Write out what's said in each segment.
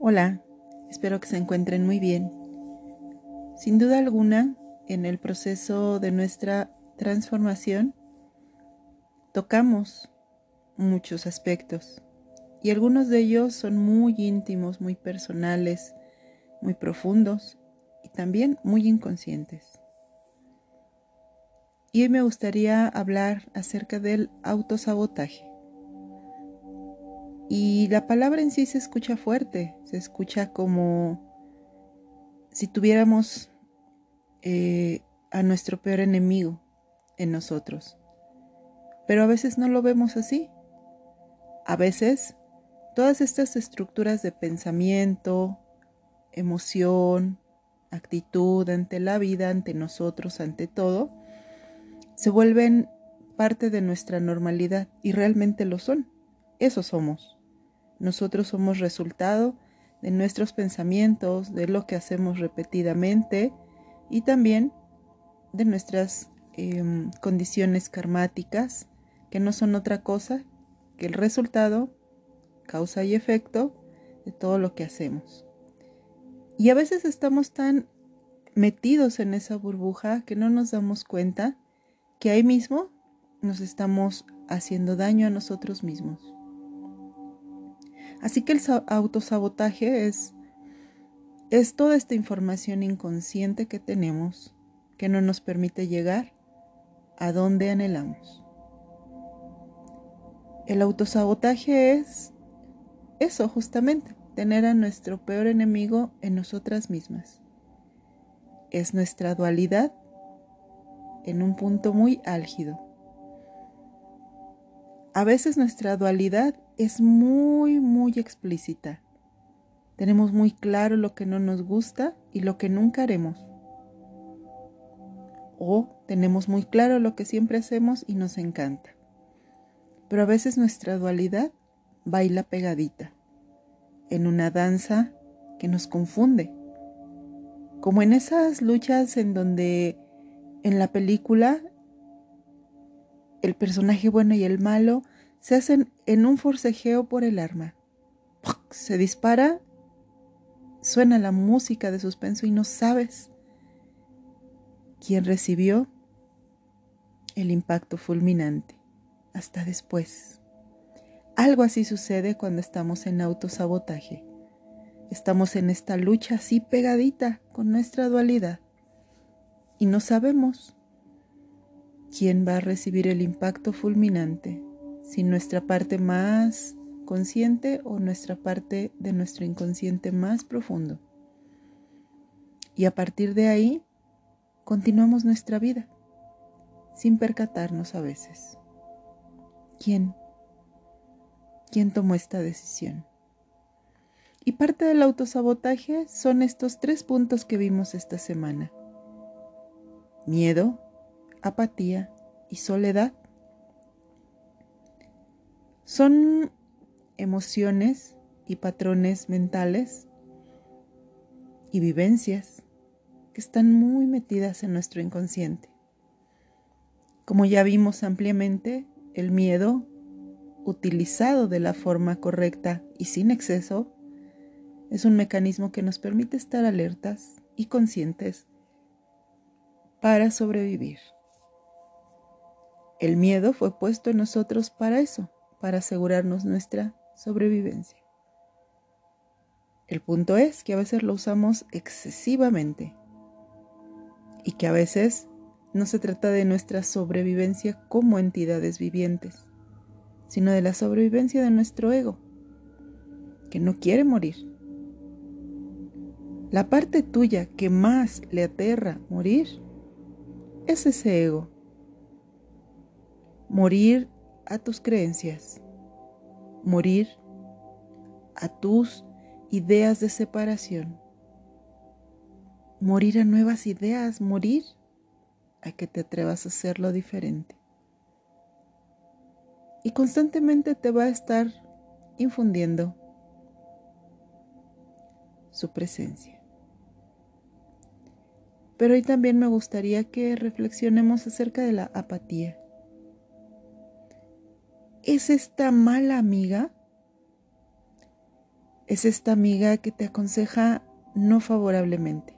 Hola, espero que se encuentren muy bien. Sin duda alguna, en el proceso de nuestra transformación, tocamos muchos aspectos y algunos de ellos son muy íntimos, muy personales, muy profundos y también muy inconscientes. Y hoy me gustaría hablar acerca del autosabotaje. Y la palabra en sí se escucha fuerte, se escucha como si tuviéramos eh, a nuestro peor enemigo en nosotros. Pero a veces no lo vemos así. A veces todas estas estructuras de pensamiento, emoción, actitud ante la vida, ante nosotros, ante todo, se vuelven parte de nuestra normalidad y realmente lo son. Eso somos. Nosotros somos resultado de nuestros pensamientos, de lo que hacemos repetidamente y también de nuestras em, condiciones karmáticas, que no son otra cosa que el resultado, causa y efecto de todo lo que hacemos. Y a veces estamos tan metidos en esa burbuja que no nos damos cuenta que ahí mismo nos estamos haciendo daño a nosotros mismos. Así que el autosabotaje es, es toda esta información inconsciente que tenemos que no nos permite llegar a donde anhelamos. El autosabotaje es eso justamente, tener a nuestro peor enemigo en nosotras mismas. Es nuestra dualidad en un punto muy álgido. A veces nuestra dualidad es muy, muy explícita. Tenemos muy claro lo que no nos gusta y lo que nunca haremos. O tenemos muy claro lo que siempre hacemos y nos encanta. Pero a veces nuestra dualidad baila pegadita, en una danza que nos confunde. Como en esas luchas en donde en la película el personaje bueno y el malo se hacen en un forcejeo por el arma. Se dispara, suena la música de suspenso y no sabes quién recibió el impacto fulminante. Hasta después. Algo así sucede cuando estamos en autosabotaje. Estamos en esta lucha así pegadita con nuestra dualidad y no sabemos quién va a recibir el impacto fulminante si nuestra parte más consciente o nuestra parte de nuestro inconsciente más profundo. Y a partir de ahí, continuamos nuestra vida, sin percatarnos a veces. ¿Quién? ¿Quién tomó esta decisión? Y parte del autosabotaje son estos tres puntos que vimos esta semana. Miedo, apatía y soledad. Son emociones y patrones mentales y vivencias que están muy metidas en nuestro inconsciente. Como ya vimos ampliamente, el miedo, utilizado de la forma correcta y sin exceso, es un mecanismo que nos permite estar alertas y conscientes para sobrevivir. El miedo fue puesto en nosotros para eso, para asegurarnos nuestra sobrevivencia. El punto es que a veces lo usamos excesivamente y que a veces no se trata de nuestra sobrevivencia como entidades vivientes, sino de la sobrevivencia de nuestro ego, que no quiere morir. La parte tuya que más le aterra morir es ese ego. Morir a tus creencias, morir a tus ideas de separación, morir a nuevas ideas, morir a que te atrevas a hacerlo diferente. Y constantemente te va a estar infundiendo su presencia. Pero hoy también me gustaría que reflexionemos acerca de la apatía es esta mala amiga Es esta amiga que te aconseja no favorablemente.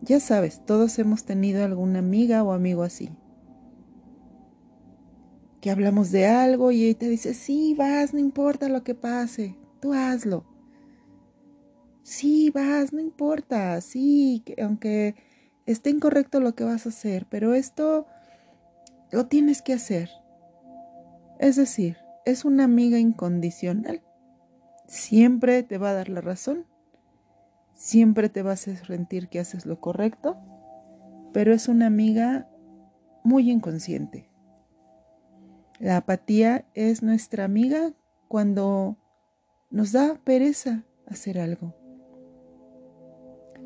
Ya sabes, todos hemos tenido alguna amiga o amigo así. Que hablamos de algo y ella te dice, sí, vas, no importa lo que pase, tú hazlo. Sí, vas, no importa, sí, que aunque esté incorrecto lo que vas a hacer, pero esto lo tienes que hacer. Es decir, es una amiga incondicional. Siempre te va a dar la razón siempre te vas a sentir que haces lo correcto, pero es una amiga muy inconsciente. La apatía es nuestra amiga cuando nos da pereza hacer algo.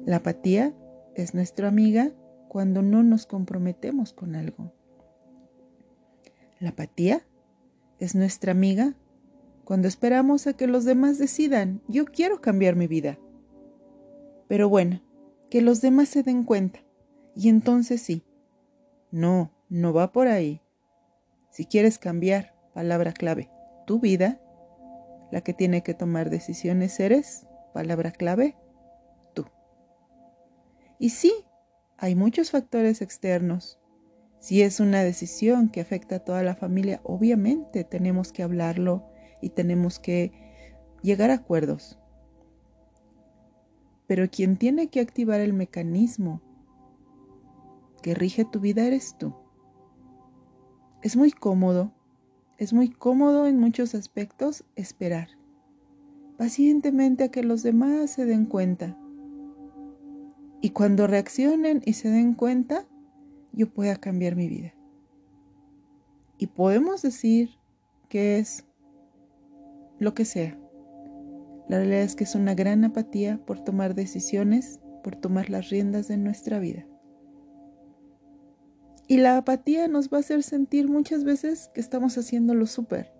La apatía es nuestra amiga cuando no nos comprometemos con algo. La apatía es nuestra amiga cuando esperamos a que los demás decidan, yo quiero cambiar mi vida. Pero bueno, que los demás se den cuenta. Y entonces sí. No, no va por ahí. Si quieres cambiar, palabra clave, tu vida, la que tiene que tomar decisiones eres, palabra clave, tú. Y sí, hay muchos factores externos. Si es una decisión que afecta a toda la familia, obviamente tenemos que hablarlo y tenemos que llegar a acuerdos pero quien tiene que activar el mecanismo que rige tu vida eres tú. Es muy cómodo, es muy cómodo en muchos aspectos esperar pacientemente a que los demás se den cuenta. Y cuando reaccionen y se den cuenta, yo pueda cambiar mi vida. Y podemos decir que es lo que sea. La realidad es que es una gran apatía por tomar decisiones, por tomar las riendas de nuestra vida. Y la apatía nos va a hacer sentir muchas veces que estamos haciéndolo súper.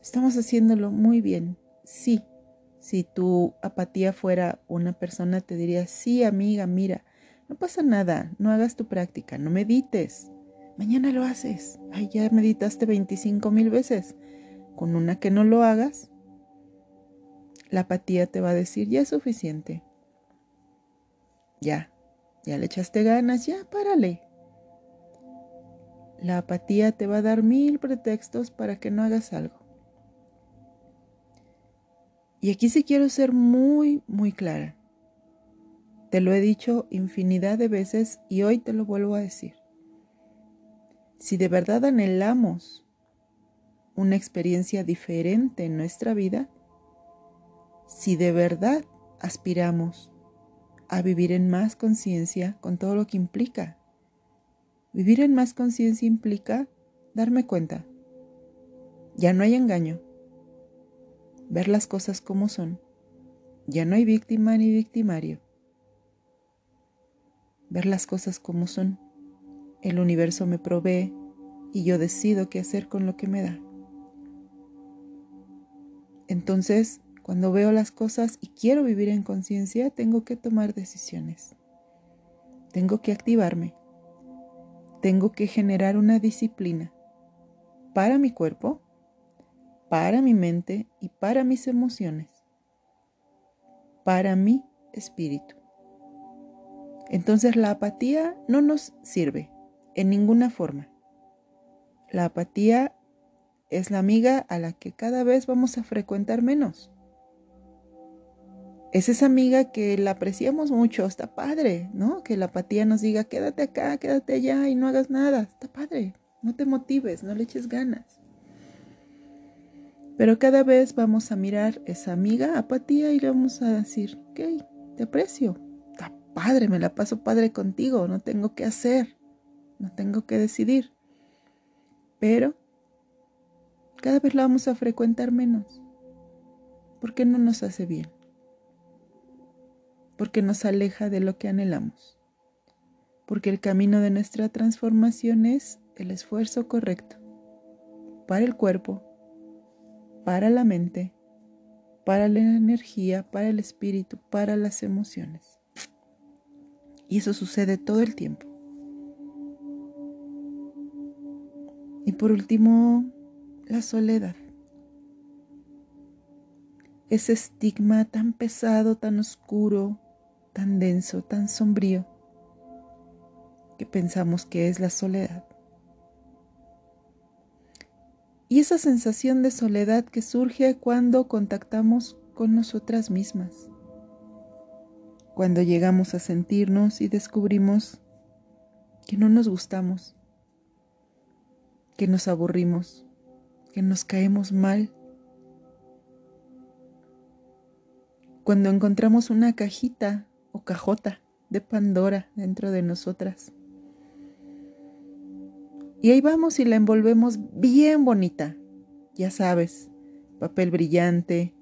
Estamos haciéndolo muy bien. Sí, si tu apatía fuera una persona, te diría, sí, amiga, mira, no pasa nada, no hagas tu práctica, no medites. Mañana lo haces. Ay, ya meditaste 25 mil veces. Con una que no lo hagas, la apatía te va a decir, ya es suficiente. Ya, ya le echaste ganas, ya, párale. La apatía te va a dar mil pretextos para que no hagas algo. Y aquí sí quiero ser muy, muy clara. Te lo he dicho infinidad de veces y hoy te lo vuelvo a decir. Si de verdad anhelamos una experiencia diferente en nuestra vida, si de verdad aspiramos a vivir en más conciencia con todo lo que implica. Vivir en más conciencia implica darme cuenta. Ya no hay engaño. Ver las cosas como son. Ya no hay víctima ni victimario. Ver las cosas como son. El universo me provee y yo decido qué hacer con lo que me da. Entonces, cuando veo las cosas y quiero vivir en conciencia, tengo que tomar decisiones. Tengo que activarme. Tengo que generar una disciplina para mi cuerpo, para mi mente y para mis emociones, para mi espíritu. Entonces la apatía no nos sirve en ninguna forma. La apatía es la amiga a la que cada vez vamos a frecuentar menos. Es esa amiga que la apreciamos mucho, está padre, ¿no? Que la apatía nos diga, quédate acá, quédate allá y no hagas nada, está padre, no te motives, no le eches ganas. Pero cada vez vamos a mirar esa amiga apatía y le vamos a decir, ok, te aprecio, padre, me la paso padre contigo, no tengo que hacer, no tengo que decidir. Pero cada vez la vamos a frecuentar menos, porque no nos hace bien porque nos aleja de lo que anhelamos, porque el camino de nuestra transformación es el esfuerzo correcto para el cuerpo, para la mente, para la energía, para el espíritu, para las emociones. Y eso sucede todo el tiempo. Y por último, la soledad. ese estigma tan pesado, tan oscuro, tan denso, tan sombrío, que pensamos que es la soledad. Y esa sensación de soledad que surge cuando contactamos con nosotras mismas, cuando llegamos a sentirnos y descubrimos que no nos gustamos, que nos aburrimos, que nos caemos mal. Cuando encontramos una cajita o cajota de Pandora dentro de nosotras. Y ahí vamos y la envolvemos bien bonita. Ya sabes, papel brillante,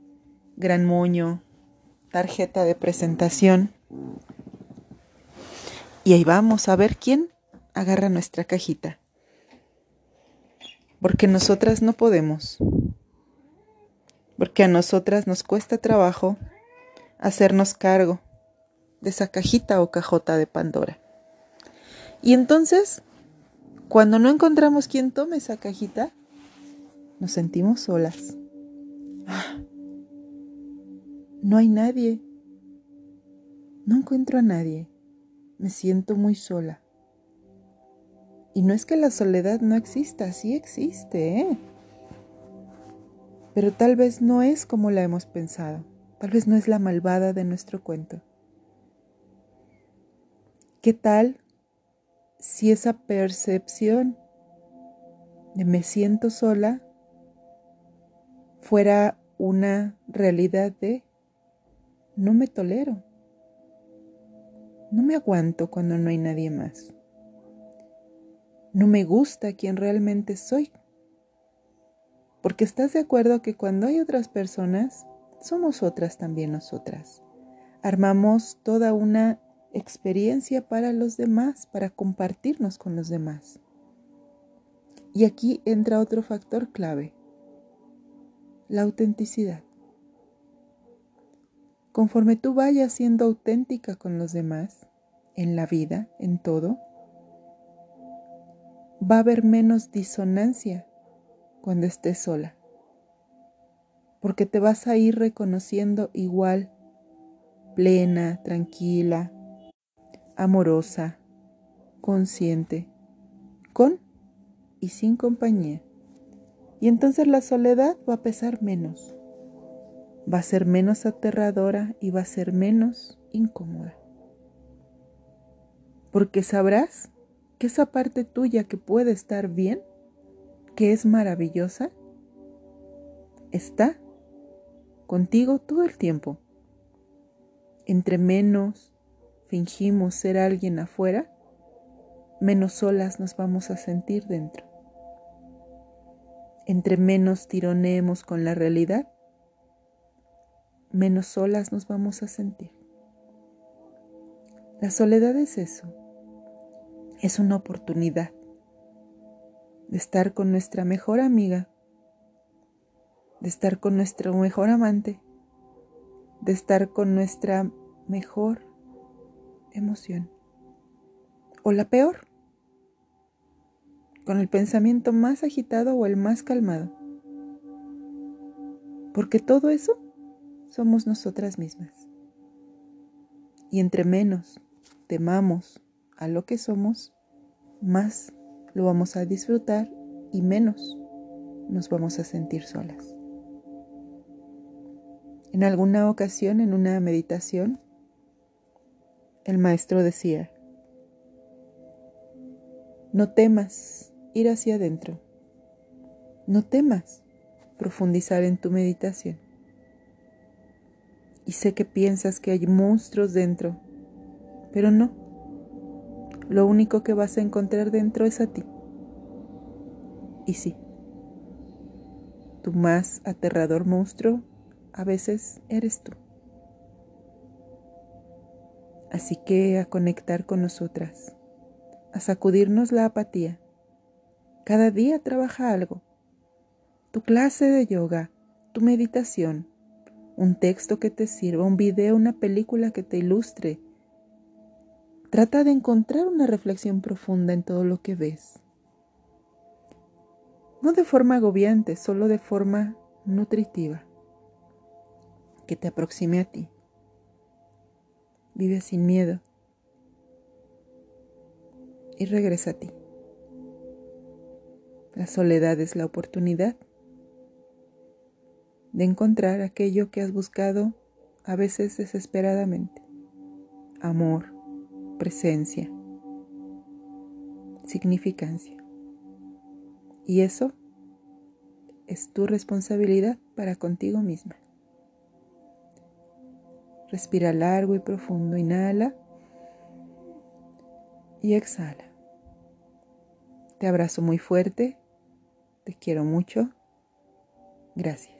gran moño, tarjeta de presentación. Y ahí vamos a ver quién agarra nuestra cajita. Porque nosotras no podemos. Porque a nosotras nos cuesta trabajo hacernos cargo de esa cajita o cajota de Pandora. Y entonces, cuando no encontramos quien tome esa cajita, nos sentimos solas. No hay nadie. No encuentro a nadie. Me siento muy sola. Y no es que la soledad no exista, sí existe, ¿eh? Pero tal vez no es como la hemos pensado, tal vez no es la malvada de nuestro cuento. ¿Qué tal si esa percepción de me siento sola fuera una realidad de no me tolero, no me aguanto cuando no hay nadie más? no me gusta quien realmente soy. Porque estás de acuerdo que cuando hay otras personas, somos otras también nosotras. Armamos toda una experiencia para los demás, para compartirnos con los demás. Y aquí entra otro factor clave, la autenticidad. Conforme tú vayas siendo auténtica con los demás, en la vida, en todo, va a haber menos disonancia cuando estés sola, porque te vas a ir reconociendo igual, plena, tranquila, amorosa, consciente, con y sin compañía. Y entonces la soledad va a pesar menos, va a ser menos aterradora y va a ser menos incómoda. Porque sabrás que esa parte tuya que puede estar bien, que es maravillosa, está contigo todo el tiempo. Entre menos fingimos ser alguien afuera, menos solas nos vamos a sentir dentro. Entre menos tironeemos con la realidad, menos solas nos vamos a sentir. La soledad es eso es una oportunidad de estar con nuestra mejor amiga, de estar con nuestro mejor amante, de estar con nuestra mejor emoción. O la peor, con el pensamiento más agitado o el más calmado. Porque todo eso somos nosotras mismas. Y entre menos temamos a lo que somos, más lo vamos a disfrutar y menos nos vamos a sentir solas. En alguna ocasión, en una meditación, el maestro decía, no temas ir hacia adentro, no temas profundizar en tu meditación. Y sé que piensas que hay monstruos dentro, pero no lo único que vas a encontrar dentro es a ti. Y sí, tu más aterrador monstruo a veces eres tú. Así que a conectar con nosotras, a sacudirnos la apatía. Cada día trabaja algo. Tu clase de yoga, tu meditación, un texto que te sirva, un video, una película que te ilustre, Trata de encontrar una reflexión profunda en todo lo que ves. No de forma agobiante, solo de forma nutritiva. que te aproxime a ti. Vive sin miedo y regresa a ti. La soledad es la oportunidad de encontrar aquello que has buscado a veces desesperadamente. Amor, presencia, significancia. Y eso es tu responsabilidad para contigo misma. Respira largo y profundo, inhala y exhala. Te abrazo muy fuerte, te quiero mucho. Gracias.